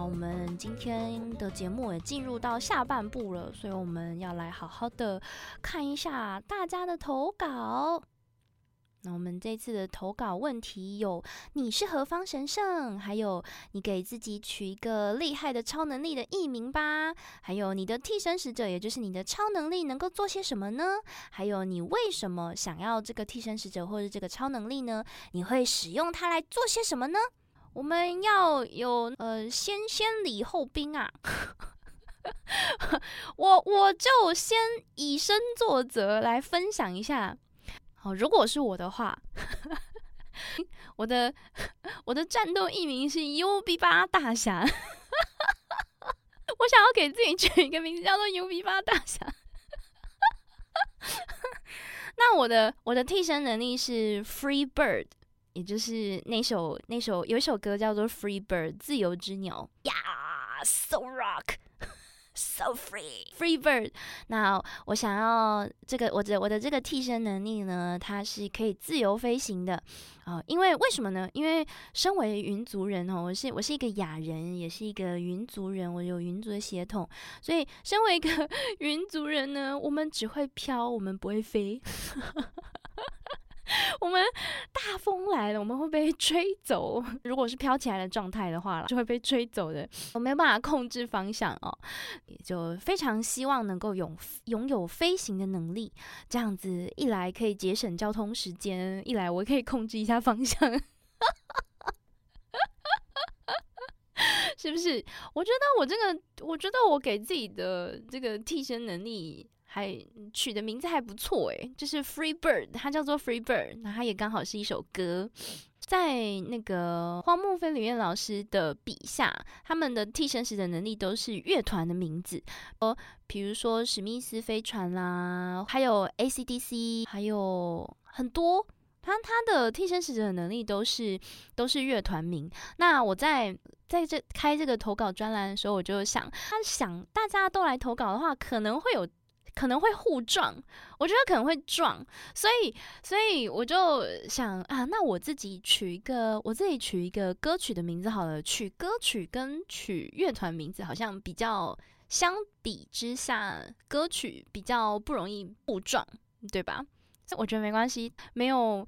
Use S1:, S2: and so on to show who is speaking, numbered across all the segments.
S1: 好，我们今天的节目也进入到下半部了，所以我们要来好好的看一下大家的投稿。那我们这次的投稿问题有：你是何方神圣？还有你给自己取一个厉害的超能力的艺名吧。还有你的替身使者，也就是你的超能力能够做些什么呢？还有你为什么想要这个替身使者或者这个超能力呢？你会使用它来做些什么呢？我们要有呃先先礼后兵啊。我我就先以身作则来分享一下。好，如果是我的话，我的我的战斗艺名是 U B 八大侠。我想要给自己取一个名字叫做 U B 八大侠。那我的我的替身能力是 Free Bird，也就是那首那首有一首歌叫做 Free Bird，自由之鸟呀，So Rock。So free, free bird。那我想要这个，我的我的这个替身能力呢，它是可以自由飞行的啊。因为为什么呢？因为身为云族人哦，我是我是一个雅人，也是一个云族人，我有云族的血统，所以身为一个 云族人呢，我们只会飘，我们不会飞。我们风来了，我们会被吹走。如果是飘起来的状态的话就会被吹走的。我没有办法控制方向哦，也就非常希望能够拥拥有飞行的能力。这样子一来可以节省交通时间，一来我可以控制一下方向，是不是？我觉得我这个，我觉得我给自己的这个替身能力。还取的名字还不错诶，就是 Free Bird，它叫做 Free Bird，那它也刚好是一首歌，在那个荒木飞吕彦老师的笔下，他们的替身使的能力都是乐团的名字，哦，比如说史密斯飞船啦，还有 AC/DC，还有很多，他他的替身使者的能力都是都是乐团名。那我在在这开这个投稿专栏的时候，我就想，他想大家都来投稿的话，可能会有。可能会互撞，我觉得可能会撞，所以，所以我就想啊，那我自己取一个，我自己取一个歌曲的名字好了。取歌曲跟取乐团名字好像比较相比之下，歌曲比较不容易互撞，对吧？这我觉得没关系，没有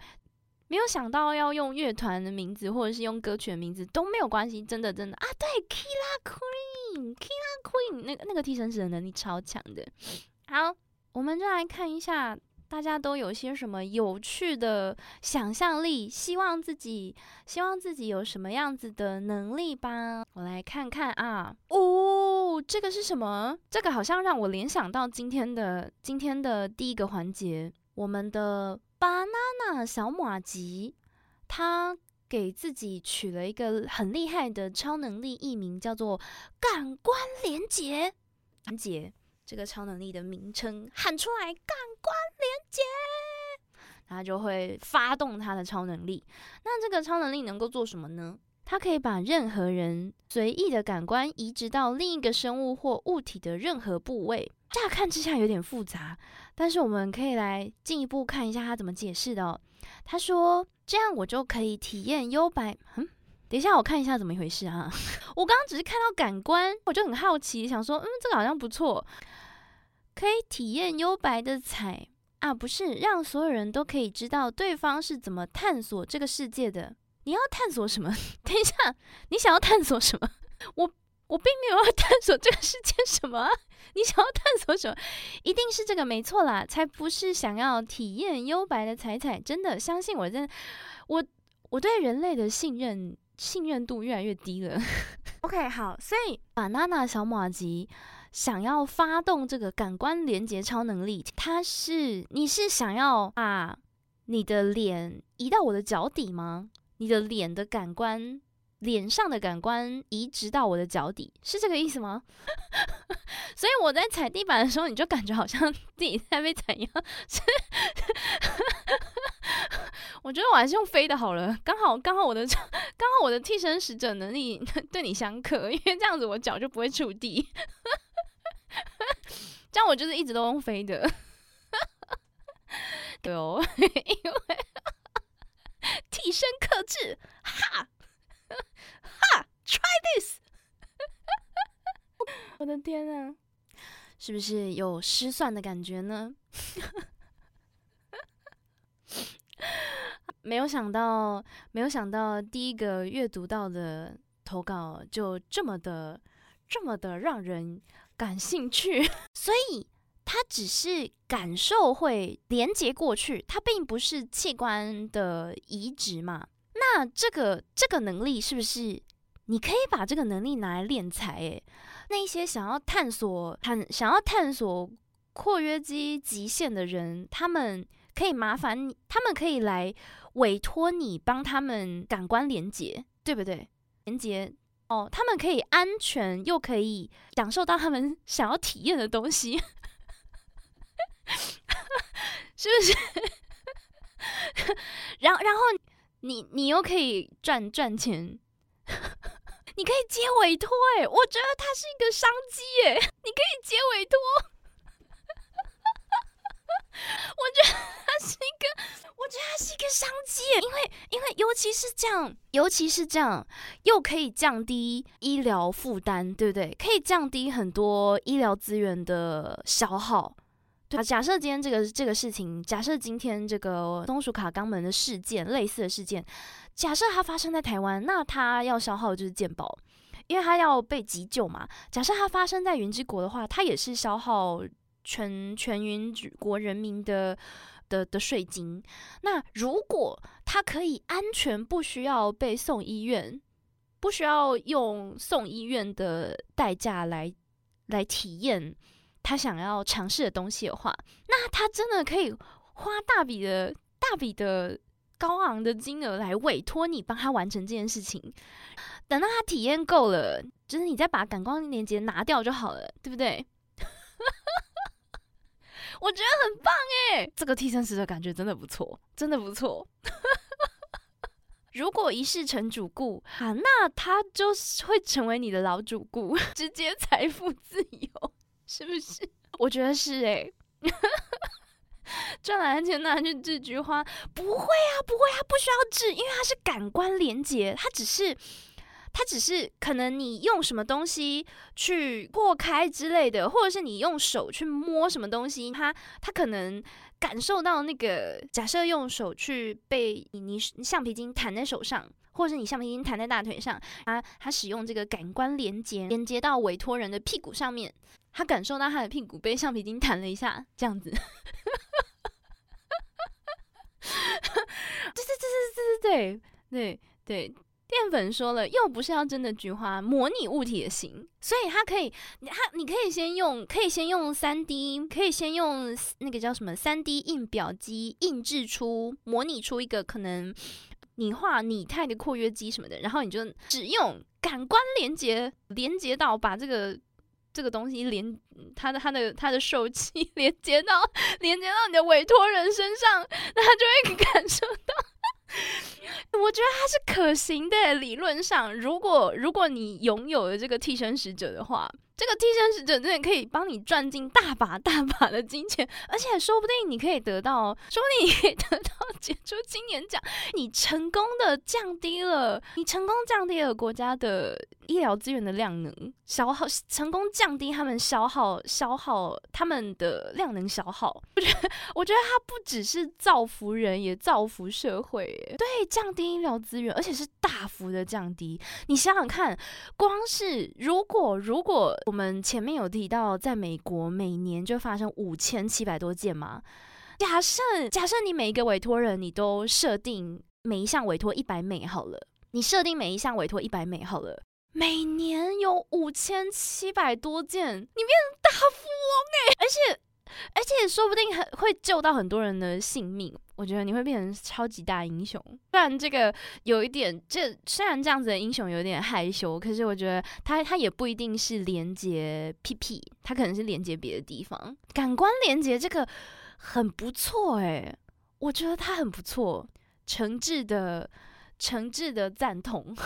S1: 没有想到要用乐团的名字或者是用歌曲的名字都没有关系，真的真的啊，对，Killa Queen，Killa Queen，那个那个替身使的能力超强的。好，我们就来看一下，大家都有些什么有趣的想象力，希望自己希望自己有什么样子的能力吧。我来看看啊，哦，这个是什么？这个好像让我联想到今天的今天的第一个环节，我们的 banana 小马吉，他给自己取了一个很厉害的超能力，艺名叫做感官连结，连结。这个超能力的名称喊出来，感官连接，他就会发动他的超能力。那这个超能力能够做什么呢？它可以把任何人随意的感官移植到另一个生物或物体的任何部位。乍看之下有点复杂，但是我们可以来进一步看一下他怎么解释的哦。他说：“这样我就可以体验幽白。”嗯，等一下我看一下怎么一回事啊。我刚刚只是看到感官，我就很好奇，想说：“嗯，这个好像不错。”可以体验幽白的彩啊，不是让所有人都可以知道对方是怎么探索这个世界的。你要探索什么？等一下，你想要探索什么？我我并没有要探索这个世界什么。你想要探索什么？一定是这个没错啦，才不是想要体验幽白的彩彩。真的相信我，真的，我我对人类的信任信任度越来越低了。OK，好，所以把娜娜小马吉。想要发动这个感官连接超能力，它是你是想要把你的脸移到我的脚底吗？你的脸的感官，脸上的感官移植到我的脚底，是这个意思吗？所以我在踩地板的时候，你就感觉好像自己在被怎样？我觉得我还是用飞的好了，刚好刚好我的 刚好我的替身使者能力对你相克，因为这样子我脚就不会触地。这样我就是一直都用飞的，对哦，因为 替身克制，哈哈，try this，我的天啊，是不是有失算的感觉呢？没有想到，没有想到，第一个阅读到的投稿就这么的、这么的让人感兴趣。所以，他只是感受会连接过去，它并不是器官的移植嘛？那这个这个能力是不是你可以把这个能力拿来练财？诶，那些想要探索、探想要探索括约肌极限的人，他们可以麻烦你，他们可以来。委托你帮他们感官连接，对不对？连接哦，他们可以安全又可以享受到他们想要体验的东西，是不是？然然后你你又可以赚赚钱，你可以接委托，哎，我觉得它是一个商机，哎，你可以接委托，我觉得它是一个。我觉得它是一个商机，因为因为尤其是这样，尤其是这样，又可以降低医疗负担，对不对？可以降低很多医疗资源的消耗。对，假设今天这个这个事情，假设今天这个松鼠卡肛门的事件，类似的事件，假设它发生在台湾，那它要消耗就是健保，因为它要被急救嘛。假设它发生在云之国的话，它也是消耗全全云国人民的。的的税金，那如果他可以安全，不需要被送医院，不需要用送医院的代价来来体验他想要尝试的东西的话，那他真的可以花大笔的大笔的高昂的金额来委托你帮他完成这件事情。等到他体验够了，就是你再把感光连接拿掉就好了，对不对？我觉得很棒哎，这个替身使的感觉真的不错，真的不错。如果一世成主顾啊，那他就会成为你的老主顾，直接财富自由，是不是？我觉得是哎。赚来的钱拿去治菊花，不会啊，不会，啊不需要治，因为它是感官连接，它只是。它只是可能你用什么东西去破开之类的，或者是你用手去摸什么东西，它它可能感受到那个。假设用手去被你你橡皮筋弹在手上，或者是你橡皮筋弹在大腿上，它它使用这个感官连接连接到委托人的屁股上面，他感受到他的屁股被橡皮筋弹了一下，这样子。对对对对对对对对。淀粉说了，又不是要真的菊花，模拟物体也行，所以它可以，它你可以先用，可以先用三 D，可以先用那个叫什么三 D 印表机印制出，模拟出一个可能你画拟态的括约肌什么的，然后你就只用感官连接，连接到把这个这个东西连它的它的它的受器 连接到连接到你的委托人身上，那他就会感受到。我觉得它是可行的，理论上，如果如果你拥有了这个替身使者的话。这个替身使者真的可以帮你赚进大把大把的金钱，而且说不定你可以得到，说不定你可以得到杰出青年奖。你成功的降低了，你成功降低了国家的医疗资源的量能消耗，成功降低他们消耗消耗他们的量能消耗。我觉得，我觉得它不只是造福人，也造福社会。对，降低医疗资源，而且是大幅的降低。你想想看，光是如果如果。我们前面有提到，在美国每年就发生五千七百多件嘛。假设假设你每一个委托人，你都设定每一项委托一百美好了，你设定每一项委托一百美好了，每年有五千七百多件，你变成大富翁哎！而且而且说不定很会救到很多人的性命。我觉得你会变成超级大英雄，虽然这个有一点，这虽然这样子的英雄有点害羞，可是我觉得他他也不一定是连接屁屁，他可能是连接别的地方，感官连接这个很不错哎，我觉得他很不错，诚挚的诚挚的赞同。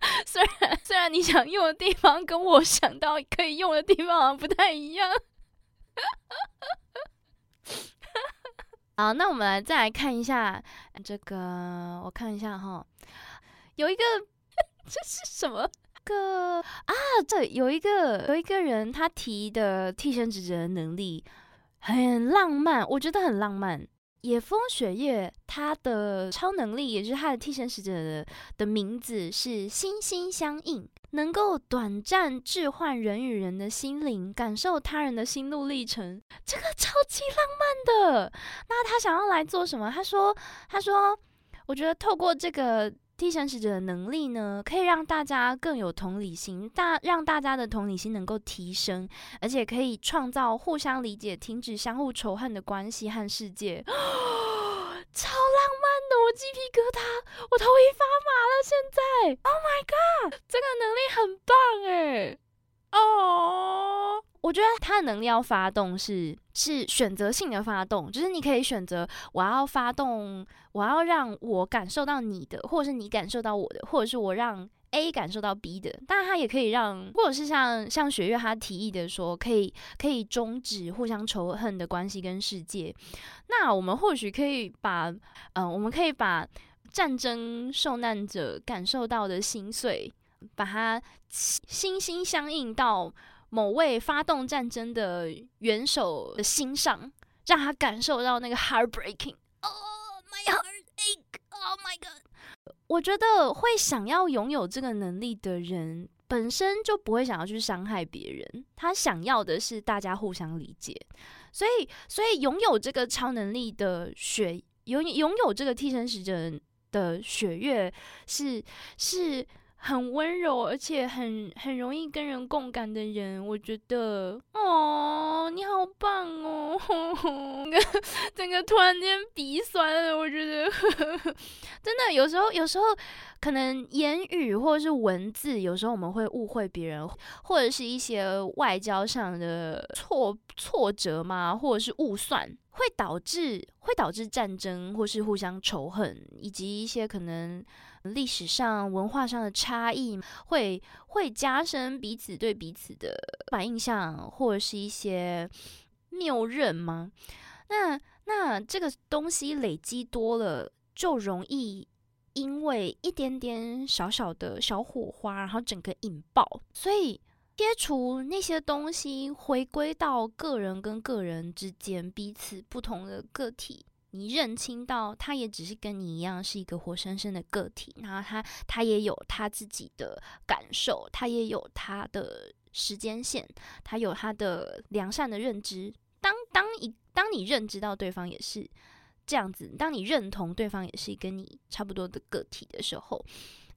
S1: 虽然虽然你想用的地方跟我想到可以用的地方好像不太一样。好，那我们来再来看一下这个，我看一下哈，有一个 这是什么个这有一个有一个人他提的替身职责能力很浪漫，我觉得很浪漫。野风雪月他的超能力，也就是他的替身使者的名字是心心相印，能够短暂置换人与人的心灵，感受他人的心路历程，这个超级浪漫的。那他想要来做什么？他说：“他说，我觉得透过这个。”替身使者的能力呢，可以让大家更有同理心，大让大家的同理心能够提升，而且可以创造互相理解、停止相互仇恨的关系和世界。超浪漫的，我鸡皮疙瘩，我头皮发麻了。现在，Oh my god，这个能力很棒哎！哦，我觉得他的能力要发动是是选择性的发动，就是你可以选择我要发动。我要让我感受到你的，或者是你感受到我的，或者是我让 A 感受到 B 的。当然，他也可以让，或者是像像雪月他提议的说，可以可以终止互相仇恨的关系跟世界。那我们或许可以把，嗯，我们可以把战争受难者感受到的心碎，把它心心相印到某位发动战争的元首的心上，让他感受到那个 heartbreaking 哦。My heartache, oh my god！我觉得会想要拥有这个能力的人，本身就不会想要去伤害别人。他想要的是大家互相理解。所以，所以拥有这个超能力的血，拥拥有这个替身使者的血月，是是。很温柔，而且很很容易跟人共感的人，我觉得哦，你好棒哦！整个突然间鼻酸了，我觉得 真的有时候，有时候可能言语或者是文字，有时候我们会误会别人，或者是一些外交上的挫挫折嘛，或者是误算，会导致会导致战争，或是互相仇恨，以及一些可能。历史上、文化上的差异会会加深彼此对彼此的反印象，或者是一些谬认吗？那那这个东西累积多了，就容易因为一点点小小的小火花，然后整个引爆。所以切除那些东西，回归到个人跟个人之间彼此不同的个体。你认清到，他也只是跟你一样是一个活生生的个体，然后他他也有他自己的感受，他也有他的时间线，他有他的良善的认知。当当一当你认知到对方也是这样子，当你认同对方也是跟你差不多的个体的时候，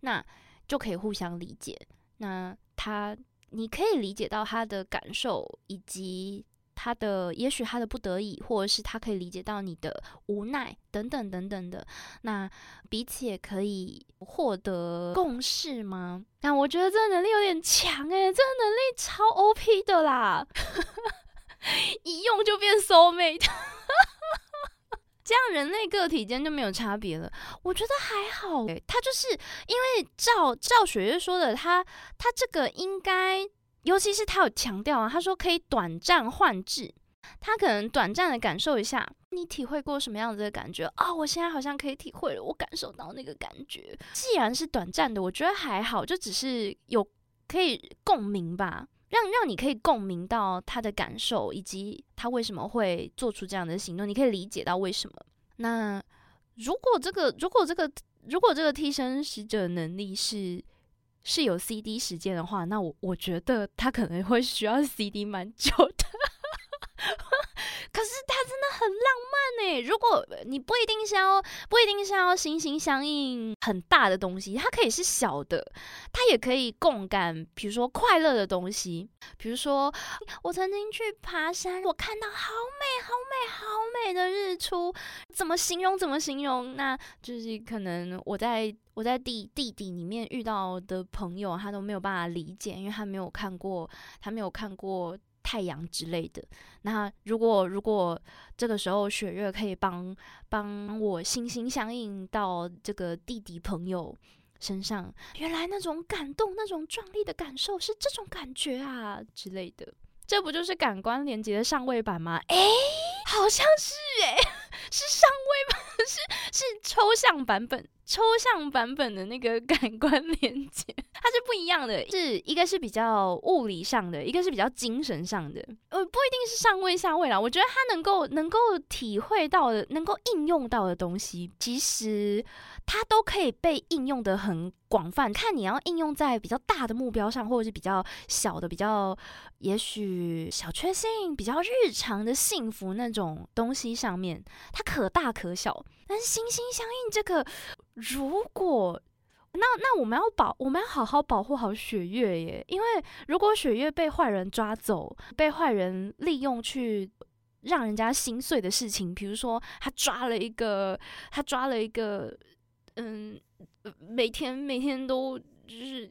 S1: 那就可以互相理解。那他你可以理解到他的感受以及。他的也许他的不得已，或者是他可以理解到你的无奈等等等等的，那彼此也可以获得共识吗？但我觉得这个能力有点强诶，这个能力超 OP 的啦，一用就变 soul mate，这样人类个体间就没有差别了。我觉得还好诶，他就是因为赵赵雪月说的，他他这个应该。尤其是他有强调啊，他说可以短暂换置，他可能短暂的感受一下，你体会过什么样子的感觉啊？我现在好像可以体会了，我感受到那个感觉。既然是短暂的，我觉得还好，就只是有可以共鸣吧，让让你可以共鸣到他的感受，以及他为什么会做出这样的行动，你可以理解到为什么。那如果这个，如果这个，如果这个替身使者能力是。是有 CD 时间的话，那我我觉得他可能会需要 CD 蛮久的。可是他真的很浪漫呢。如果你不一定是要，不一定是要心心相印很大的东西，它可以是小的，它也可以共感。比如说快乐的东西，比如说我曾经去爬山，我看到好美、好美、好美的日出，怎么形容？怎么形容？那就是可能我在我在地地底里面遇到的朋友，他都没有办法理解，因为他没有看过，他没有看过。太阳之类的，那如果如果这个时候雪月可以帮帮我心心相印到这个弟弟朋友身上，原来那种感动、那种壮丽的感受是这种感觉啊之类的，这不就是感官连接的上位版吗？诶，好像是诶，是上位版，是是抽象版本，抽象版本的那个感官连接。它是不一样的，是一个是比较物理上的，一个是比较精神上的。呃，不一定是上位下位啦。我觉得它能够能够体会到的、能够应用到的东西，其实它都可以被应用的很广泛。看你要应用在比较大的目标上，或者是比较小的、比较也许小确幸、比较日常的幸福那种东西上面，它可大可小。但是心心相印这个，如果那那我们要保，我们要好好保护好雪月耶，因为如果雪月被坏人抓走，被坏人利用去让人家心碎的事情，比如说他抓了一个，他抓了一个，嗯，每天每天都就是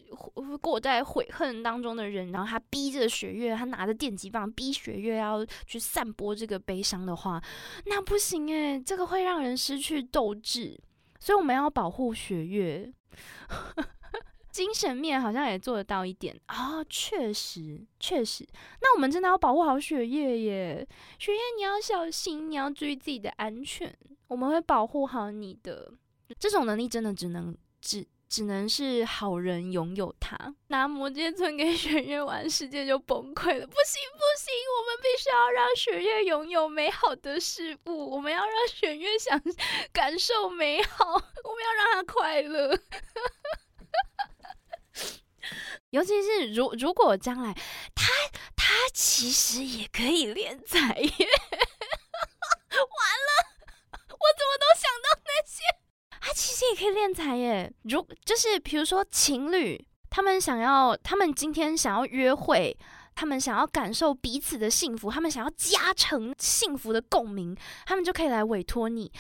S1: 过在悔恨当中的人，然后他逼着雪月，他拿着电击棒逼雪月要去散播这个悲伤的话，那不行诶，这个会让人失去斗志，所以我们要保护雪月。精神面好像也做得到一点啊，确实确实。那我们真的要保护好血液耶，血液你要小心，你要注意自己的安全。我们会保护好你的。这种能力真的只能只只能是好人拥有它。拿魔戒村给雪月玩，世界就崩溃了。不行不行，我们必须要让雪月拥有美好的事物。我们要让雪月想感受美好，我们要让他快乐。尤其是如如果将来他他其实也可以练才耶，完了，我怎么都想到那些，他其实也可以练财耶。如就是比如说情侣，他们想要，他们今天想要约会，他们想要感受彼此的幸福，他们想要加成幸福的共鸣，他们就可以来委托你，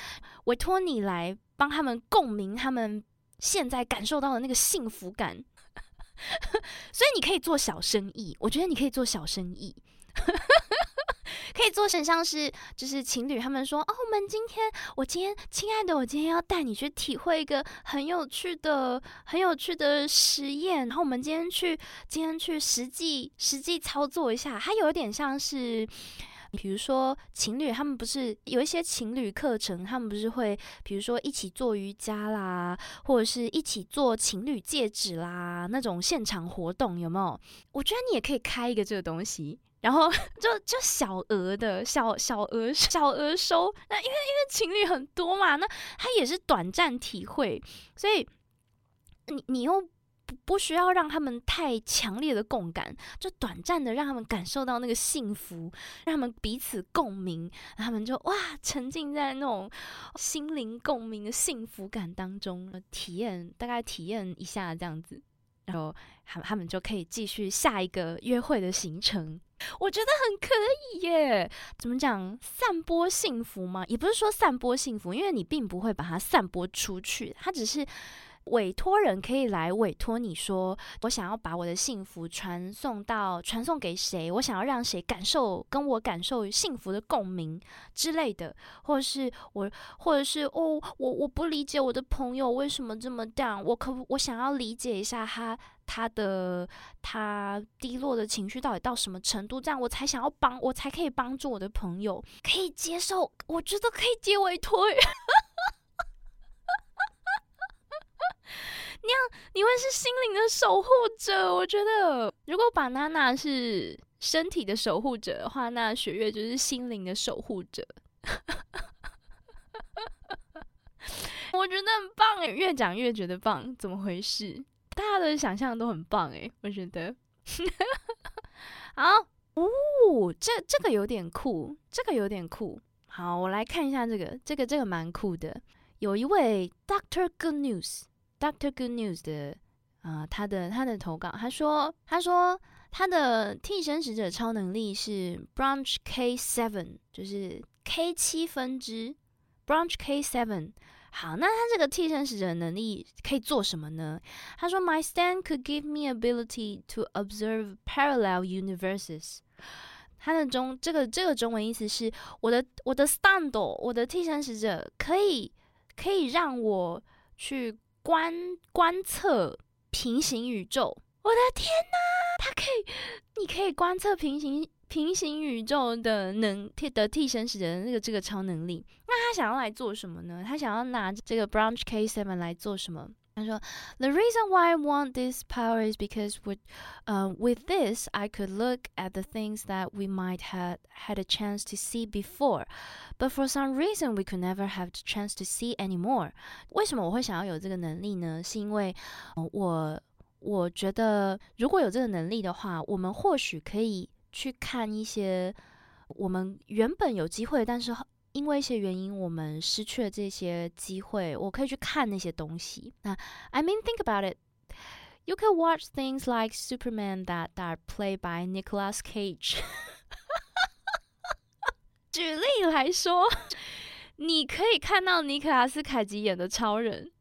S1: 委托你来帮他们共鸣他们现在感受到的那个幸福感。所以你可以做小生意，我觉得你可以做小生意，可以做成像是就是情侣他们说哦，我们今天我今天亲爱的，我今天要带你去体会一个很有趣的很有趣的实验，然后我们今天去今天去实际实际操作一下，它有点像是。比如说情侣，他们不是有一些情侣课程，他们不是会，比如说一起做瑜伽啦，或者是一起做情侣戒指啦，那种现场活动有没有？我觉得你也可以开一个这个东西，然后 就就小额的小小额小额收，那因为因为情侣很多嘛，那他也是短暂体会，所以你你又。不不需要让他们太强烈的共感，就短暂的让他们感受到那个幸福，让他们彼此共鸣，他们就哇沉浸在那种心灵共鸣的幸福感当中，体验大概体验一下这样子，然后他他们就可以继续下一个约会的行程。我觉得很可以耶，怎么讲？散播幸福吗？也不是说散播幸福，因为你并不会把它散播出去，它只是。委托人可以来委托你说，我想要把我的幸福传送到传送给谁？我想要让谁感受跟我感受幸福的共鸣之类的，或者是我，或者是哦，我我不理解我的朋友为什么这么 down，我可我想要理解一下他他的他低落的情绪到底到什么程度，这样我才想要帮我才可以帮助我的朋友，可以接受，我觉得可以接委托。那样你会是心灵的守护者。我觉得，如果把娜娜是身体的守护者的话，那雪月就是心灵的守护者。我觉得很棒诶，越讲越觉得棒，怎么回事？大家的想象都很棒诶，我觉得。好，哦，这这个有点酷，这个有点酷。好，我来看一下这个，这个这个蛮酷的。有一位 Doctor Good News。Doctor Good News 的啊，他的他的投稿，他说他说他的替身使者超能力是 Branch K Seven，就是 K 七分支 Branch K Seven。好，那他这个替身使者能力可以做什么呢？他说 My stand could give me ability to observe parallel universes。他的中这个这个中文意思是我的我的 stand，我的替身使者可以可以让我去。观观测平行宇宙，我的天呐！他可以，你可以观测平行平行宇宙的能替的替身使的那个这个超能力。那他想要来做什么呢？他想要拿这个 Branch K Seven 来做什么？他说：“The reason why I want this power is because with, uh, with this, I could look at the things that we might have had a chance to see before, but for some reason we could never have the chance to see anymore。为什么我会想要有这个能力呢？是因为我我觉得如果有这个能力的话，我们或许可以去看一些我们原本有机会，但是。” 因为一些原因，我们失去了这些机会。我可以去看那些东西。那 I mean, think about it. You can watch things like Superman that are played by Nicolas Cage. 举例来说，你可以看到尼克拉斯凯奇演的超人。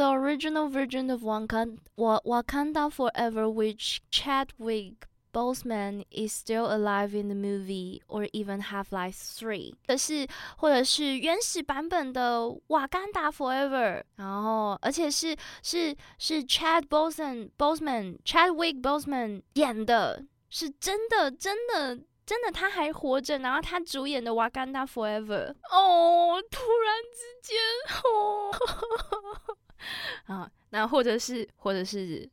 S1: the original version of Wakanda, Wakanda Forever, which Chadwick Boseman is still alive in the movie, or even Half-Life Three，可是或者是原始版本的《瓦干达 Forever》，然后而且是是是 Chad Boseman Boseman Chadwick Boseman 演的，是真的真的真的他还活着，然后他主演的《瓦干达 Forever》。哦，突然之间，哦。 啊，那或者是，或者是，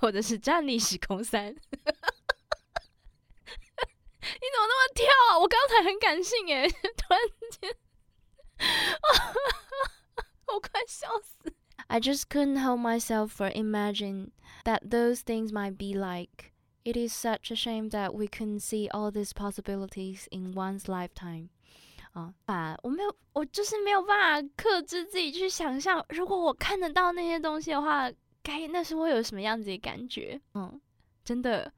S1: 或者是站立时空三，你怎么那么跳？我刚才很感性诶，突然间，我快笑死！I just couldn't help myself for imagining that those things might be like. It is such a shame that we couldn't see all these possibilities in one's lifetime. 啊，我没有，我就是没有办法克制自己去想象，如果我看得到那些东西的话，该那是会有什么样子的感觉？嗯，真的，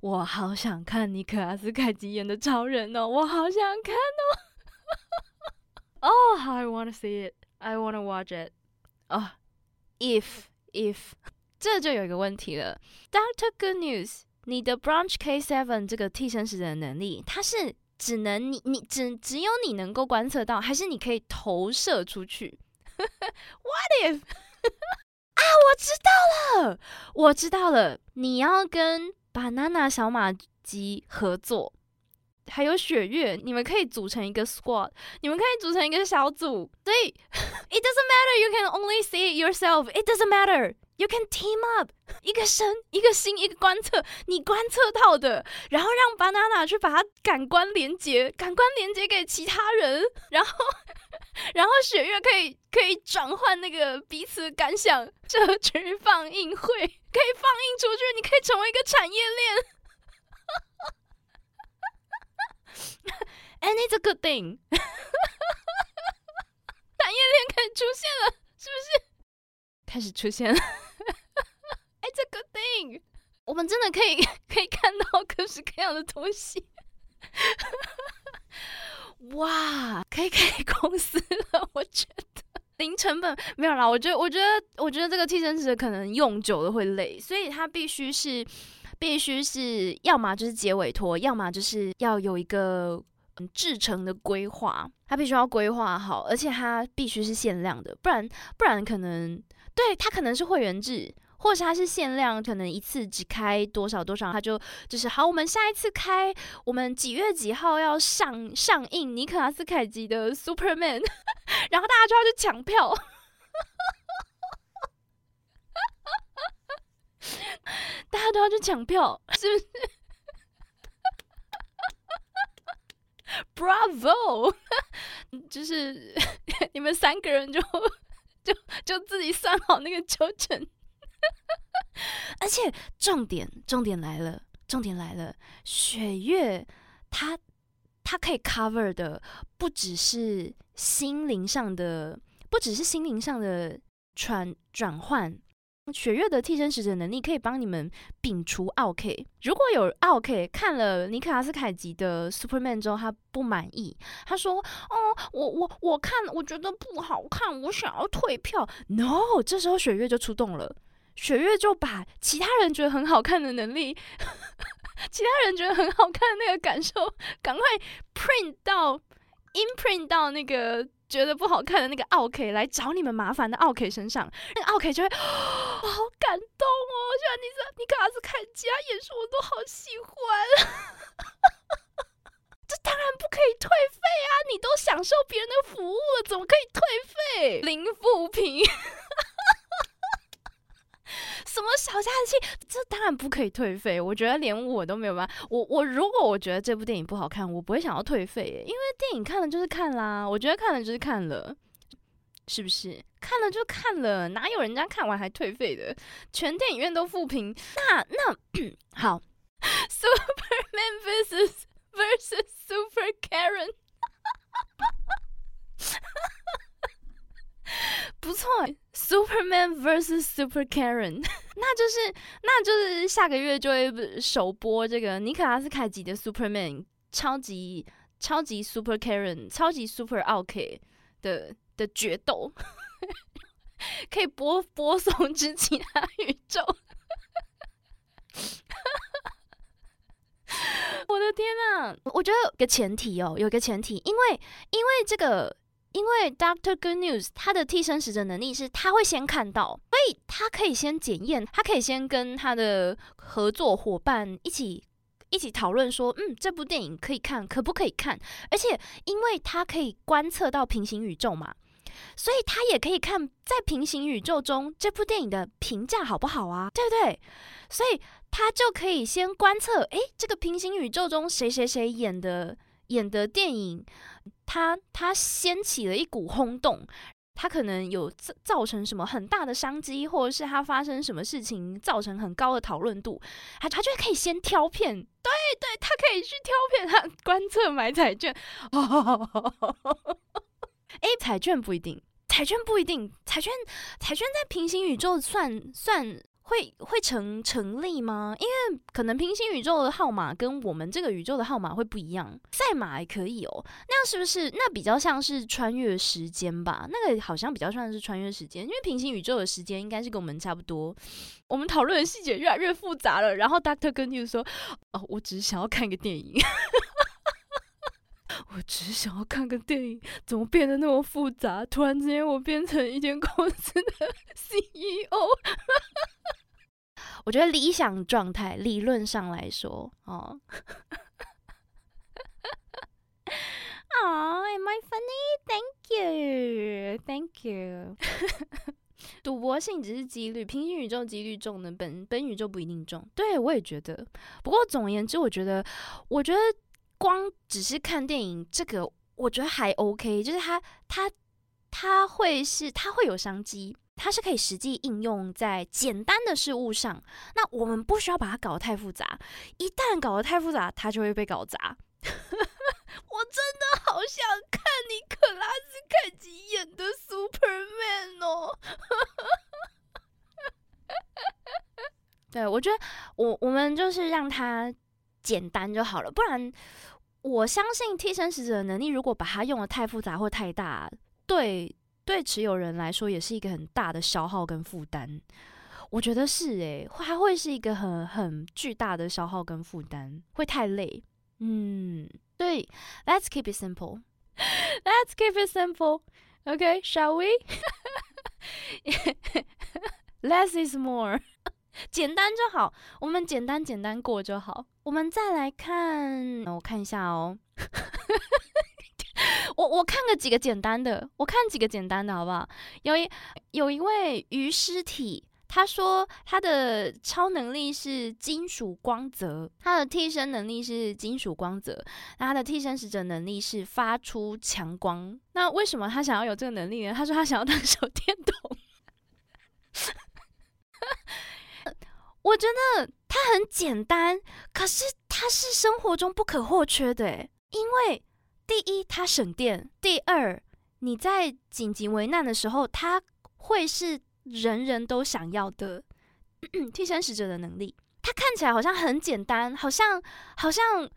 S1: 我好想看尼克拉斯凯奇演的超人哦，我好想看哦。Oh, I want to see it. I want to watch it. 哦，if if 这就有一个问题了，Doctor Good News，你的 Branch K Seven 这个替身使者的能力，它是。只能你你只只有你能够观测到，还是你可以投射出去？What if？啊，我知道了，我知道了，你要跟 banana 小马鸡合作，还有雪月，你们可以组成一个 squad，你们可以组成一个小组。所以 it doesn't matter you can only see it yourself. It doesn't matter. You can team up，一个身，一个心，一个观测，你观测到的，然后让 banana 去把它感官连接，感官连接给其他人，然后，然后雪月可以可以转换那个彼此感想，这局放映会可以放映出去，你可以成为一个产业链，and it's a good thing，产业链可以出现了，是不是？开始出现了。It's a good thing，我们真的可以 可以看到各式各样的东西。哇，可以开公司了，我觉得零成本没有啦。我觉得，我觉得，我觉得这个替身者可能用久了会累，所以它必须是，必须是要么就是结委托，要么就是要有一个制成的规划，它必须要规划好，而且它必须是限量的，不然不然可能对他可能是会员制。或是他是限量，可能一次只开多少多少，他就就是好。我们下一次开，我们几月几号要上上映尼克拉斯凯奇的 Superman，然后大家就要去抢票，大家都要去抢票，是不是？Bravo，就是 你们三个人就就就自己算好那个抽成。而且重点，重点来了，重点来了。雪月，它它可以 cover 的不只是心灵上的，不只是心灵上的转转换。雪月的替身使者能力可以帮你们摒除奥 K。如果有奥 K 看了尼克拉斯凯奇的 Superman 之后，他不满意，他说：“哦，我我我看我觉得不好看，我想要退票。”No，这时候雪月就出动了。雪月就把其他人觉得很好看的能力，其他人觉得很好看的那个感受，赶快 print 到 imprint 到那个觉得不好看的那个奥 K 来找你们麻烦的奥 K 身上，那个奥 K 就会，我好感动哦！喜欢你，你卡斯凯奇他演出我都好喜欢。这当然不可以退费啊！你都享受别人的服务了，怎么可以退费？零负评。什么小家子气？这当然不可以退费。我觉得连我都没有办法。我我如果我觉得这部电影不好看，我不会想要退费，因为电影看了就是看啦。我觉得看了就是看了，是不是？看了就看了，哪有人家看完还退费的？全电影院都负评。那那好，Superman vs vs Super Karen。不错，Superman vs Super Karen，那就是那就是下个月就会首播这个尼可拉斯凯奇的 Superman 超级超级 Super Karen 超级 Super OK 的的决斗，可以播播送至其他宇宙。我的天呐！我觉得有个前提哦，有个前提，因为因为这个。因为 Doctor Good News 他的替身使者能力是他会先看到，所以他可以先检验，他可以先跟他的合作伙伴一起一起讨论说，嗯，这部电影可以看，可不可以看？而且因为他可以观测到平行宇宙嘛，所以他也可以看在平行宇宙中这部电影的评价好不好啊？对不对？所以他就可以先观测，诶，这个平行宇宙中谁谁谁演的演的电影。他他掀起了一股轰动，他可能有造造成什么很大的商机，或者是他发生什么事情造成很高的讨论度，他他就可以先挑片，对对，他可以去挑片，他观测买彩券，哎，彩券不一定，彩券不一定，彩券彩券在平行宇宙算算。会会成成立吗？因为可能平行宇宙的号码跟我们这个宇宙的号码会不一样。赛马也可以哦，那样是不是？那比较像是穿越时间吧？那个好像比较像是穿越时间，因为平行宇宙的时间应该是跟我们差不多。我们讨论的细节越来越复杂了。然后 Doctor 跟 You 说：“哦，我只是想要看个电影，我只是想要看个电影，怎么变得那么复杂？突然之间，我变成一间公司的 CEO。”我觉得理想状态，理论上来说，哦，啊，Am I funny? Thank you, thank you。赌博性只是几率，平行宇宙几率重的，本本宇宙不一定重。对我也觉得。不过总而言之，我觉得，我觉得光只是看电影这个，我觉得还 OK，就是它它它会是它会有商机。它是可以实际应用在简单的事物上，那我们不需要把它搞得太复杂。一旦搞得太复杂，它就会被搞砸。我真的好想看你可拉斯凯奇演的 Superman 哦！对，我觉得我我们就是让它简单就好了，不然我相信替身使者的能力，如果把它用的太复杂或太大，对。对持有人来说，也是一个很大的消耗跟负担。我觉得是诶，还会是一个很很巨大的消耗跟负担，会太累。嗯，对，Let's keep it simple. Let's keep it simple，OK，Shall we? Less is more. 简单就好，我们简单简单过就好。我们再来看，我看一下哦。我我看个几个简单的，我看几个简单的好不好？有一有一位鱼尸体，他说他的超能力是金属光泽，他的替身能力是金属光泽，那他的替身使者能力是发出强光。那为什么他想要有这个能力呢？他说他想要当手电筒。我觉得他很简单，可是他是生活中不可或缺的，因为。第一，它省电；第二，你在紧急危难的时候，它会是人人都想要的 替身使者的能力。它看起来好像很简单，好像好像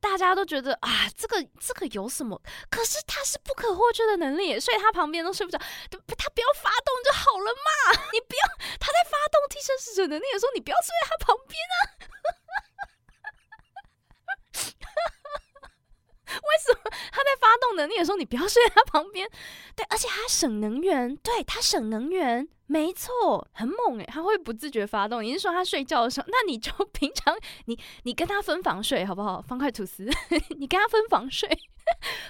S1: 大家都觉得啊，这个这个有什么？可是它是不可或缺的能力，所以他旁边都睡不着。他不要发动就好了嘛！你不要他在发动替身使者能力的时候，你不要睡在他旁边啊！为 为什么他在发动能力的时候，你不要睡在他旁边？对，而且他省能源，对他省能源，没错，很猛诶，他会不自觉发动。你是说他睡觉的时候？那你就平常你你跟他分房睡好不好？方块吐司，你跟他分房睡。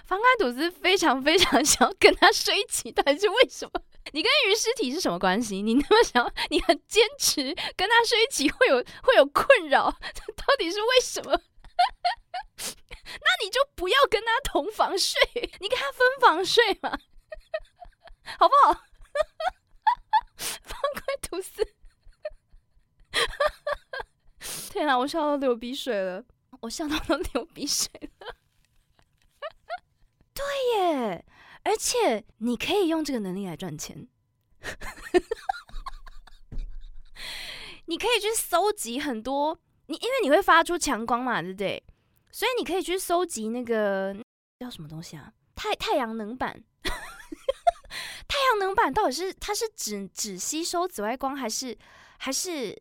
S1: 方块吐司 非常非常想要跟他睡一起，到底是为什么？你跟鱼尸体是什么关系？你那么想，你很坚持跟他睡一起，会有会有困扰，到底是为什么？那你就不要跟他同房睡，你跟他分房睡嘛，好不好？方块吐司，天啊，我笑到流鼻水了，我笑到都流鼻水了。对耶，而且你可以用这个能力来赚钱，你可以去搜集很多，你因为你会发出强光嘛，对不对？所以你可以去搜集那个叫什么东西啊？太太阳能板，太阳能板到底是它是只只吸收紫外光，还是还是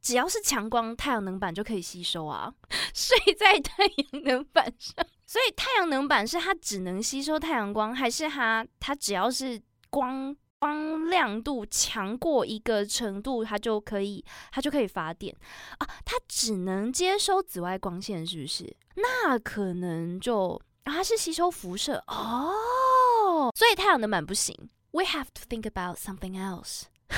S1: 只要是强光，太阳能板就可以吸收啊？睡在太阳能板上。所以太阳能板是它只能吸收太阳光，还是它它只要是光光亮度强过一个程度，它就可以它就可以发电啊？它只能接收紫外光线，是不是？那可能就它是吸收辐射哦。所以太阳能板不行。We have to think about something else。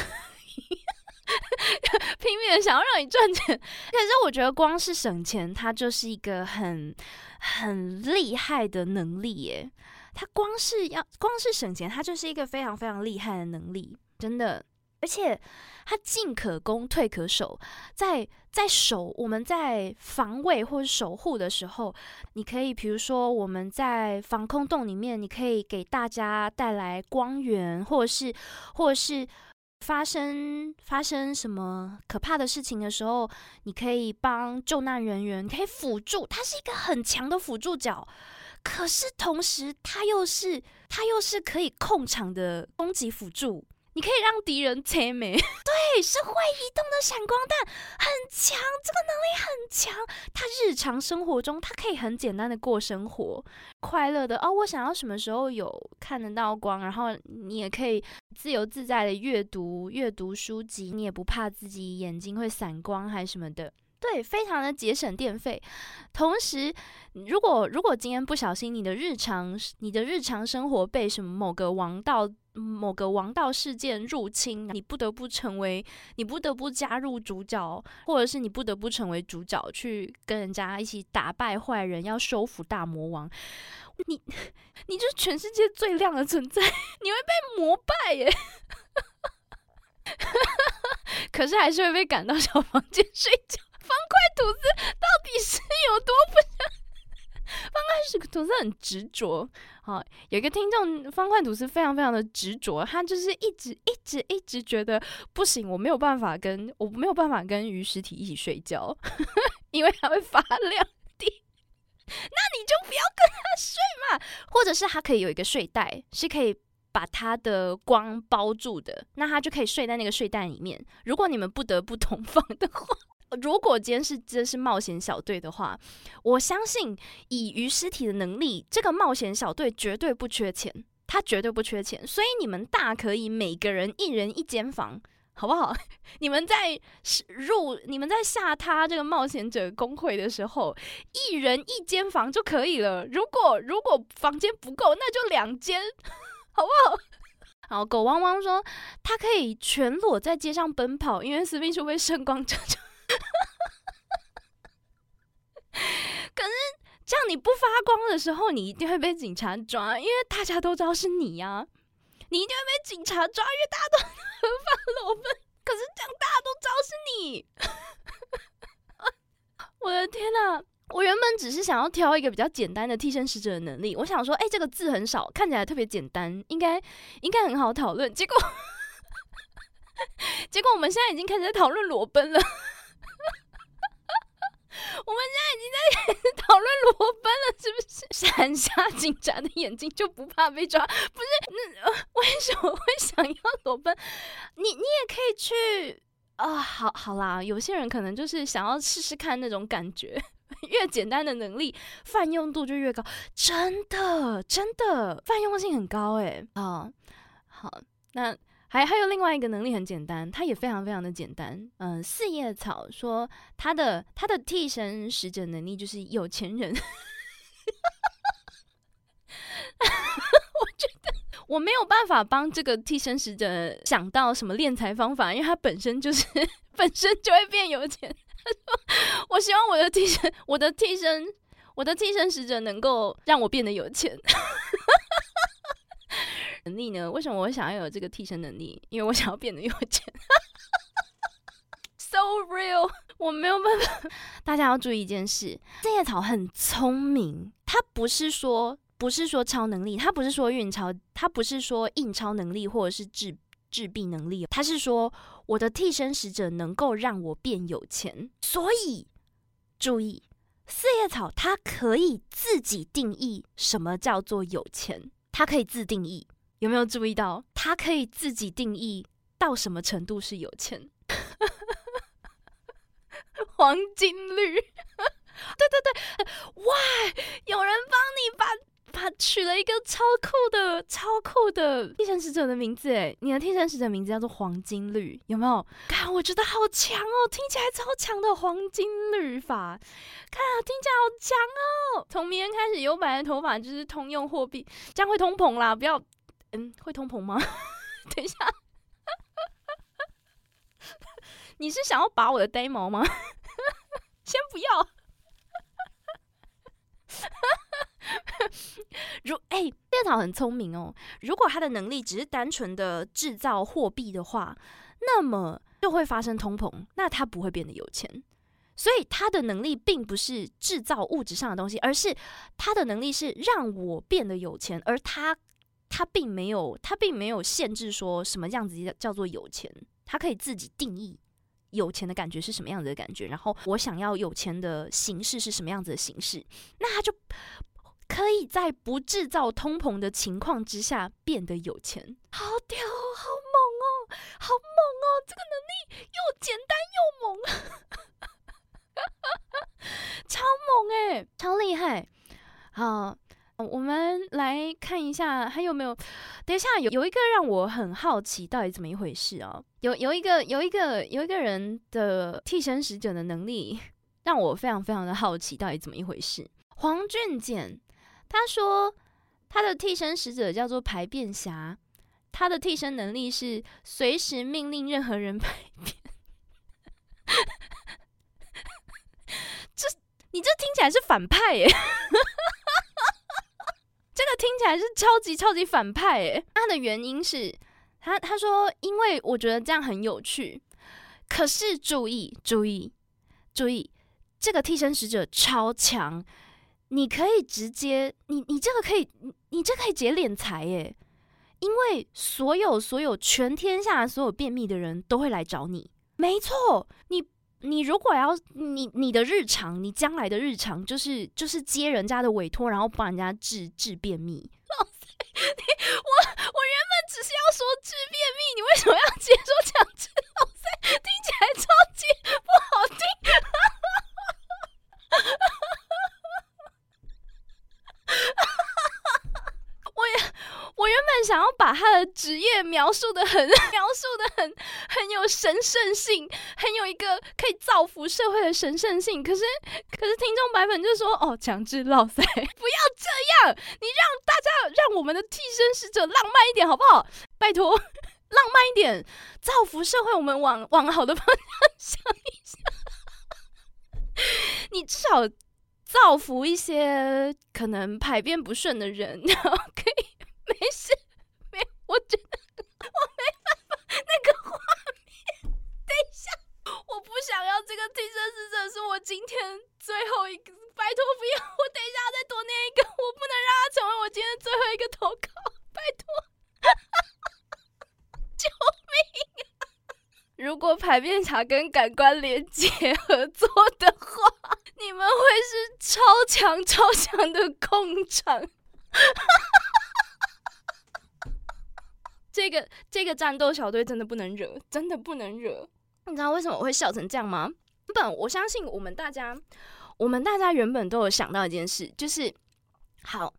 S1: 拼命的想要让你赚钱，可是我觉得光是省钱，它就是一个很很厉害的能力耶。它光是要光是省钱，它就是一个非常非常厉害的能力，真的。而且它进可攻，退可守，在在守我们在防卫或者守护的时候，你可以比如说我们在防空洞里面，你可以给大家带来光源，或者是或者是。发生发生什么可怕的事情的时候，你可以帮救难人员，可以辅助，它是一个很强的辅助角。可是同时，它又是它又是可以控场的攻击辅助。你可以让敌人切没？对，是会移动的闪光弹，很强，这个能力很强。他日常生活中，他可以很简单的过生活，快乐的哦。我想要什么时候有看得到光，然后你也可以自由自在的阅读阅读书籍，你也不怕自己眼睛会散光还是什么的。对，非常的节省电费。同时，如果如果今天不小心，你的日常你的日常生活被什么某个王道某个王道事件入侵，你不得不成为你不得不加入主角，或者是你不得不成为主角去跟人家一起打败坏人，要收服大魔王。你 你就是全世界最亮的存在，你会被膜拜耶。可是还是会被赶到小房间睡觉。方块吐司到底是有多不想？方块吐司很执着。好，有一个听众，方块吐司非常非常的执着，他就是一直一直一直觉得不行，我没有办法跟我没有办法跟鱼尸体一起睡觉，因为它会发亮的。那你就不要跟他睡嘛，或者是他可以有一个睡袋，是可以把他的光包住的，那他就可以睡在那个睡袋里面。如果你们不得不同房的话。如果今天是真是冒险小队的话，我相信以鱼尸体的能力，这个冒险小队绝对不缺钱，他绝对不缺钱，所以你们大可以每个人一人一间房，好不好？你们在入你们在下他这个冒险者工会的时候，一人一间房就可以了。如果如果房间不够，那就两间，好不好？好，狗汪汪说他可以全裸在街上奔跑，因为私密处被圣光遮住。可是这样你不发光的时候，你一定会被警察抓，因为大家都知道是你呀，你一定会被警察抓，因为大家都合法裸奔。可是这样大家都知道是你，我的天哪！我原本只是想要挑一个比较简单的替身使者的能力，我想说，哎，这个字很少，看起来特别简单，应该应该很好讨论。结果 结果我们现在已经开始在讨论裸奔了。我们现在已经在讨论裸奔了，是不是？闪瞎警察的眼睛就不怕被抓？不是？那为什么会想要裸奔？你你也可以去啊！好好啦，有些人可能就是想要试试看那种感觉，越简单的能力，泛用度就越高。真的，真的，泛用性很高诶。啊，好，那还还有另外一个能力很简单，它也非常非常的简单。嗯，四叶草说他的他的替身使者能力就是有钱人。我觉得我没有办法帮这个替身使者想到什么敛财方法，因为他本身就是本身就会变有钱。我希望我的替身，我的替身，我的替身使者能够让我变得有钱。能力呢？为什么我想要有这个替身能力？因为我想要变得有钱。So real，我没有办法。大家要注意一件事：四叶草很聪明，它不是说不是说超能力，它不是说运超，它不是说印超能力或者是治治病能力，它是说我的替身使者能够让我变有钱。所以注意，四叶草它可以自己定义什么叫做有钱，它可以自定义。有没有注意到，它可以自己定义到什么程度是有钱？黄金绿，对对对，哇！有人帮你把把取了一个超酷的、超酷的替身使者的名字，哎，你的替身使者名字叫做黄金绿，有没有？看，我觉得好强哦，听起来超强的黄金绿法，看，听起来好强哦！从明天开始，有白的头发就是通用货币，这样会通膨啦，不要。嗯，会通膨吗？等一下，你是想要拔我的呆毛吗？先不要。如哎，电脑很聪明哦。如果他的能力只是单纯的制造货币的话，那么就会发生通膨，那他不会变得有钱。所以他的能力并不是制造物质上的东西，而是他的能力是让我变得有钱，而他。他并没有，他并没有限制说什么样子叫做有钱，他可以自己定义有钱的感觉是什么样子的感觉，然后我想要有钱的形式是什么样子的形式，那他就可以在不制造通膨的情况之下变得有钱。好屌，好猛哦，好猛哦，这个能力又简单又猛，超猛哎，超厉害，好。我们来看一下还有没有？等一下，有有一个让我很好奇，到底怎么一回事啊？有有一个有一个有一个人的替身使者的能力，让我非常非常的好奇，到底怎么一回事？黄俊简他说他的替身使者叫做排便侠，他的替身能力是随时命令任何人排便。这你这听起来是反派耶！这个听起来是超级超级反派诶，他的原因是他他说，因为我觉得这样很有趣。可是注意注意注意，这个替身使者超强，你可以直接你你这个可以你这可以结敛财诶，因为所有所有全天下所有便秘的人都会来找你，没错，你。你如果要你你的日常，你将来的日常就是就是接人家的委托，然后帮人家治治便秘。我我原本只是要说治便秘，你为什么要接受这样？老塞，听起来超级不好听。我也，我原本想要把他的职业描述的很，描述的很很有神圣性，很有一个可以造福社会的神圣性。可是，可是听众白粉就说：“哦，强制落塞，不要这样，你让大家让我们的替身使者浪漫一点好不好？拜托，浪漫一点，造福社会，我们往往好的方向想一想。你至少。”造福一些可能排便不顺的人，然后可以没事，我觉得我没办法那个画面。等一下，我不想要这个替身使者是我今天最后一个，拜托不要！我等一下再多念一个，我不能让他成为我今天最后一个投稿，拜托！救命！啊如果排便茶跟感官连接合作的话，你们会是超强超强的工厂。这个这个战斗小队真的不能惹，真的不能惹。你知道为什么我会笑成这样吗？本我相信我们大家，我们大家原本都有想到一件事，就是好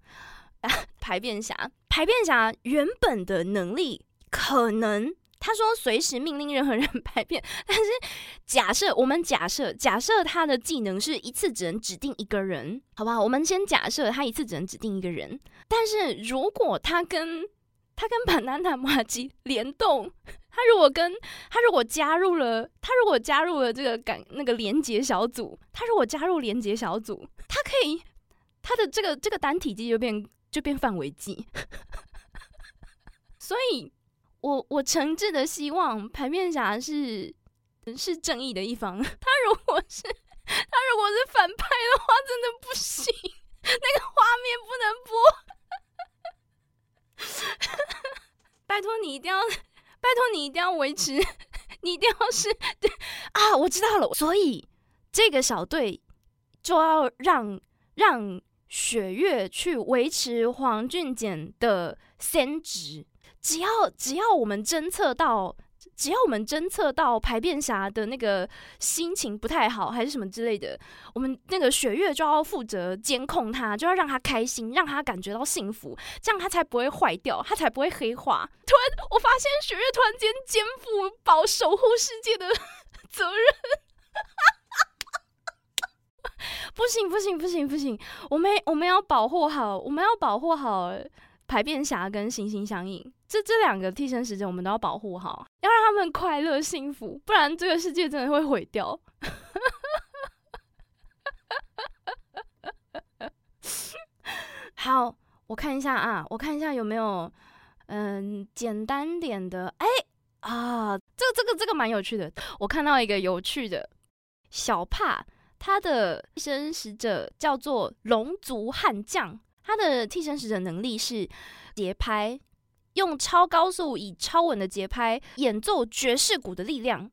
S1: 啊排便侠，排便侠原本的能力可能。他说：“随时命令任何人 排便，但是假设我们假设假设他的技能是一次只能指定一个人，好不好？我们先假设他一次只能指定一个人，但是如果他跟他跟板南塔马吉联动，他如果跟他如果加入了他如果加入了这个感那个连接小组，他如果加入连接小组，他可以他的这个这个单体积就变就变范围计，所以。”我我诚挚的希望排面侠是是正义的一方。他如果是他如果是反派的话，真的不行，那个画面不能播。拜托你一定要，拜托你一定要维持，你一定要是啊！我知道了，所以这个小队就要让让雪月去维持黄俊简的先值。只要只要我们侦测到，只要我们侦测到排便侠的那个心情不太好，还是什么之类的，我们那个雪月就要负责监控他，就要让他开心，让他感觉到幸福，这样他才不会坏掉，他才不会黑化。突然，我发现雪月突然间肩负保守护世界的责任，不行不行不行不行，我们我们要保护好，我们要保护好。排便侠跟心心相印，这这两个替身使者我们都要保护好，要让他们快乐幸福，不然这个世界真的会毁掉。好，我看一下啊，我看一下有没有嗯简单点的。哎啊，这个这个这个蛮有趣的，我看到一个有趣的小帕，他的替身使者叫做龙族悍将。他的替身使者能力是节拍，用超高速以超稳的节拍演奏爵士鼓的力量。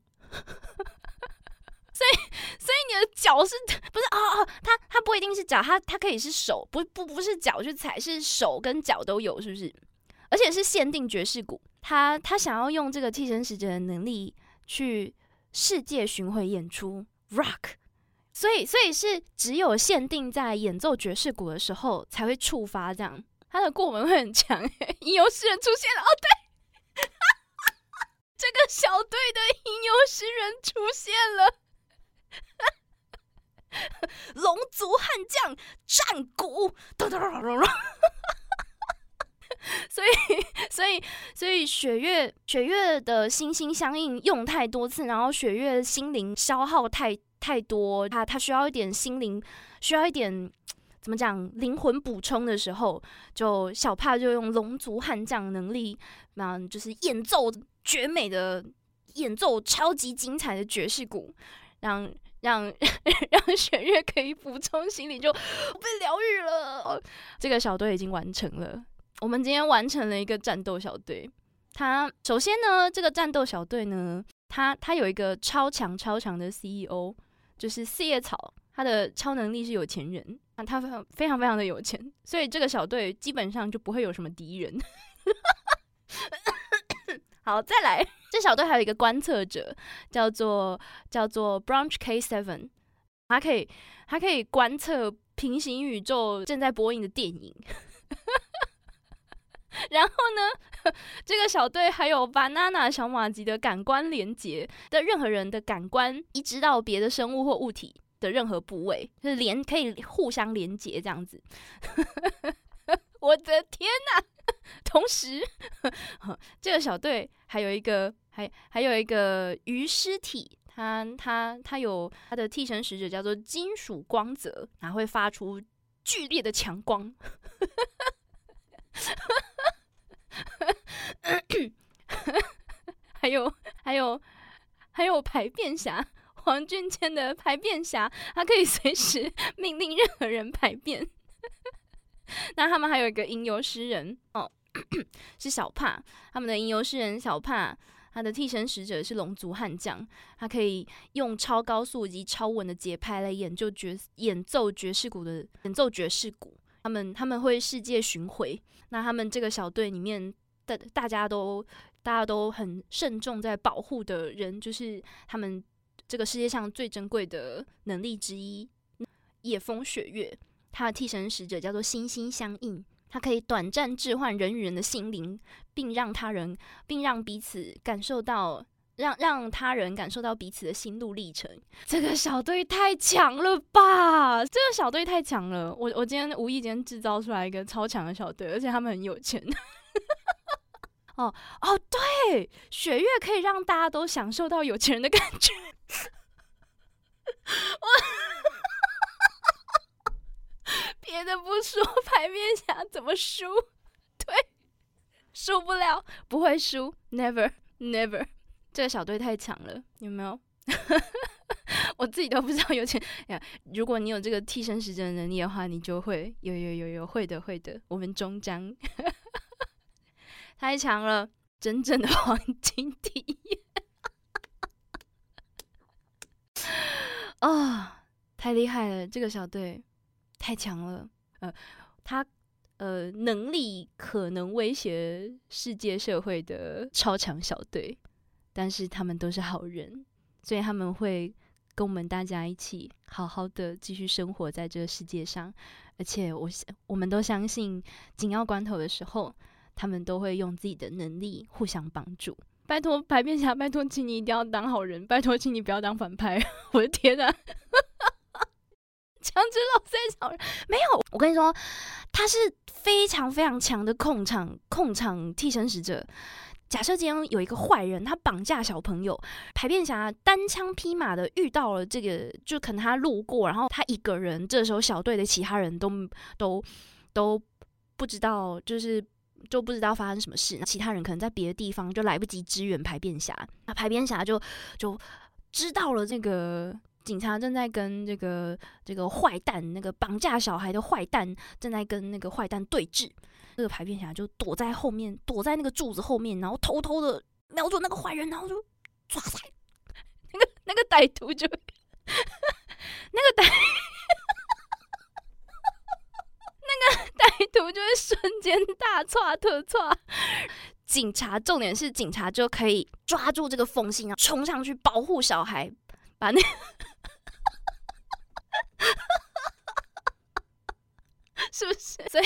S1: 所以，所以你的脚是 不是啊啊？他他不一定是脚，他他可以是手，不不不是脚去踩，是手跟脚都有，是不是？而且是限定爵士鼓。他他想要用这个替身使者的能力去世界巡回演出 rock。所以，所以是只有限定在演奏爵士鼓的时候才会触发，这样他的过门会很强。吟游诗人出现了，哦，对，这个小队的吟游诗人出现了，龙族悍将战鼓，咚咚咚咚咚。所以，所以，所以雪月雪月的心心相印用太多次，然后雪月心灵消耗太。太多，他他需要一点心灵，需要一点怎么讲灵魂补充的时候，就小帕就用龙族悍将能力，那就是演奏绝美的演奏超级精彩的爵士鼓，让让 让雪月可以补充心灵，就被疗愈了。这个小队已经完成了，我们今天完成了一个战斗小队。他首先呢，这个战斗小队呢，他他有一个超强超强的 CEO。就是四叶草，他的超能力是有钱人，啊，他非常非常非常的有钱，所以这个小队基本上就不会有什么敌人。好，再来，这小队还有一个观测者，叫做叫做 Branch K Seven，他可以他可以观测平行宇宙正在播映的电影。然后呢，这个小队还有 banana 小马吉的感官连接的任何人的感官移植到别的生物或物体的任何部位，就是连可以互相连接这样子。我的天哪！同时，这个小队还有一个还还有一个鱼尸体，它它它有它的替身使者叫做金属光泽，它会发出剧烈的强光。还有还有还有排便侠黄俊谦的排便侠，他可以随时命令任何人排便。那他们还有一个吟游诗人哦，是小帕。他们的吟游诗人小帕，他的替身使者是龙族悍将，他可以用超高速以及超稳的节拍来演奏爵演奏爵士鼓的演奏爵士鼓。他们他们会世界巡回。那他们这个小队里面。的大家都大家都很慎重在保护的人，就是他们这个世界上最珍贵的能力之一。野风雪月，他的替身使者叫做心心相印，他可以短暂置换人与人的心灵，并让他人，并让彼此感受到，让让他人感受到彼此的心路历程。这个小队太强了吧！这个小队太强了，我我今天无意间制造出来一个超强的小队，而且他们很有钱。哦哦，对，雪月可以让大家都享受到有钱人的感觉。我别的不说，牌面侠怎么输？对，输不了，不会输，never never。这个小队太强了，有没有？我自己都不知道有钱呀。如果你有这个替身使者能力的话，你就会有有有有会的会的。我们终将。太强了，真正的黄金体验啊！太厉害了，这个小队太强了。呃，他呃能力可能威胁世界社会的超强小队，但是他们都是好人，所以他们会跟我们大家一起好好的继续生活在这个世界上。而且我我们都相信，紧要关头的时候。他们都会用自己的能力互相帮助。拜托排便侠，拜托，请你一定要当好人。拜托，请你不要当反派。我的天哪！强制老三小人没有。我跟你说，他是非常非常强的控场控场替身使者。假设今天有一个坏人，他绑架小朋友，排便侠单枪匹马的遇到了这个，就可能他路过，然后他一个人，这时候小队的其他人都都都不知道，就是。就不知道发生什么事，其他人可能在别的地方就来不及支援排便侠，那排便侠就就知道了这个警察正在跟这个这个坏蛋，那个绑架小孩的坏蛋正在跟那个坏蛋对峙，这个排便侠就躲在后面，躲在那个柱子后面，然后偷偷的瞄准那个坏人，然后就抓在 那个那个歹徒就 那个歹。那歹徒就会瞬间大错特错，警察重点是警察就可以抓住这个缝隙，然后冲上去保护小孩，把那 是不是？所以，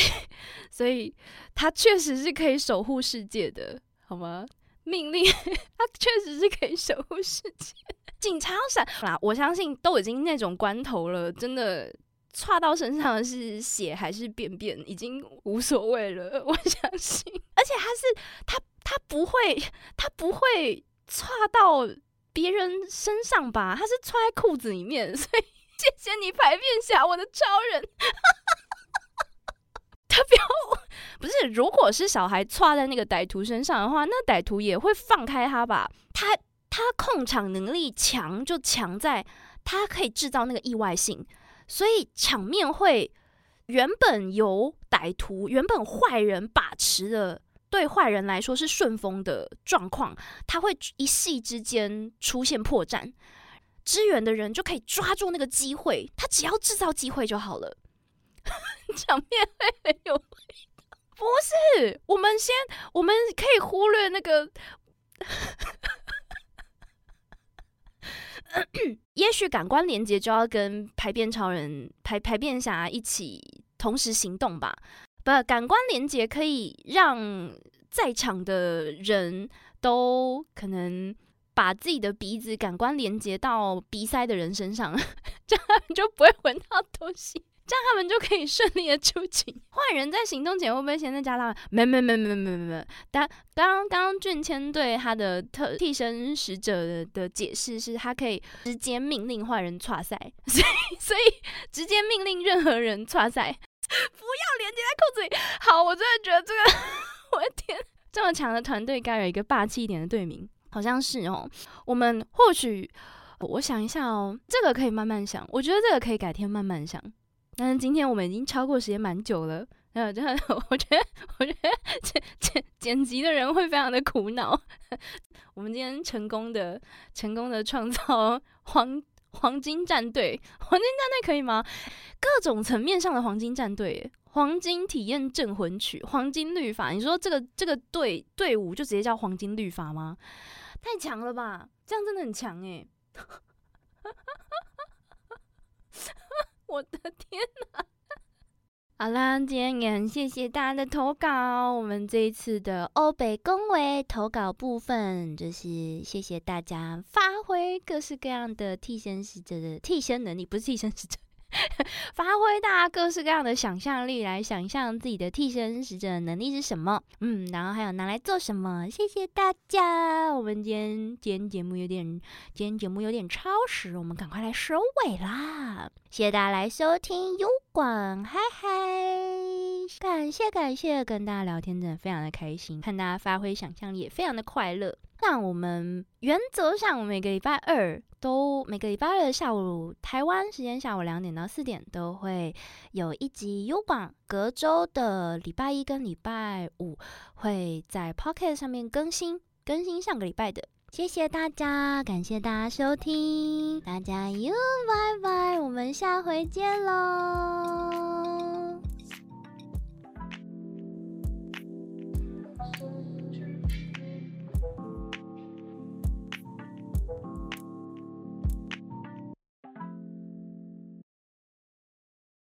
S1: 所以他确实是可以守护世界的，好吗？命令他确实是可以守护世界。警察要闪啦！我相信都已经那种关头了，真的。插到身上是血还是便便，已经无所谓了。我相信，而且他是他他不会他不会插到别人身上吧？他是插在裤子里面，所以谢谢你排便侠，我的超人。他不要不是，如果是小孩插在那个歹徒身上的话，那歹徒也会放开他吧？他他控场能力强，就强在他可以制造那个意外性。所以场面会原本由歹徒、原本坏人把持的，对坏人来说是顺风的状况，他会一夕之间出现破绽，支援的人就可以抓住那个机会，他只要制造机会就好了，场面会很有。不是，我们先，我们可以忽略那个。也许感官连接就要跟排便超人、排排便侠一起同时行动吧。不，感官连接可以让在场的人都可能把自己的鼻子感官连接到鼻塞的人身上，这样就不会闻到东西。这样他们就可以顺利的出警。坏人在行动前会不会先在加拉？没没没没没没没。但刚刚刚俊谦对他的特替身使者的解释是，他可以直接命令坏人岔赛，所以所以直接命令任何人岔赛，不要连接在裤子里。好，我真的觉得这个，我的天，这么强的团队该有一个霸气一点的队名，好像是哦。我们或许，我想一下哦，这个可以慢慢想，我觉得这个可以改天慢慢想。但是今天我们已经超过时间蛮久了，呃，真的，我觉得，我觉得剪剪剪辑的人会非常的苦恼。我们今天成功的成功的创造黄黄金战队，黄金战队可以吗？各种层面上的黄金战队，黄金体验镇魂曲，黄金律法，你说这个这个队队伍就直接叫黄金律法吗？太强了吧，这样真的很强诶。我的天哪！好啦，今天也很谢谢大家的投稿。我们这一次的欧北恭维投稿部分，就是谢谢大家发挥各式各样的替身使者的替身能力，不是替身使者。发挥大家各式各样的想象力，来想象自己的替身使者的能力是什么？嗯，然后还有拿来做什么？谢谢大家。我们今天今天节目有点，今天节目有点超时，我们赶快来收尾啦！谢谢大家来收听优广，嗨嗨，感谢感谢，跟大家聊天真的非常的开心，看大家发挥想象力也非常的快乐。那我们原则上，每个礼拜二都每个礼拜二的下午，台湾时间下午两点到四点都会有一集优广，隔周的礼拜一跟礼拜五会在 Pocket 上面更新，更新上个礼拜的。谢谢大家，感谢大家收听，大家哟，拜拜，我们下回见喽。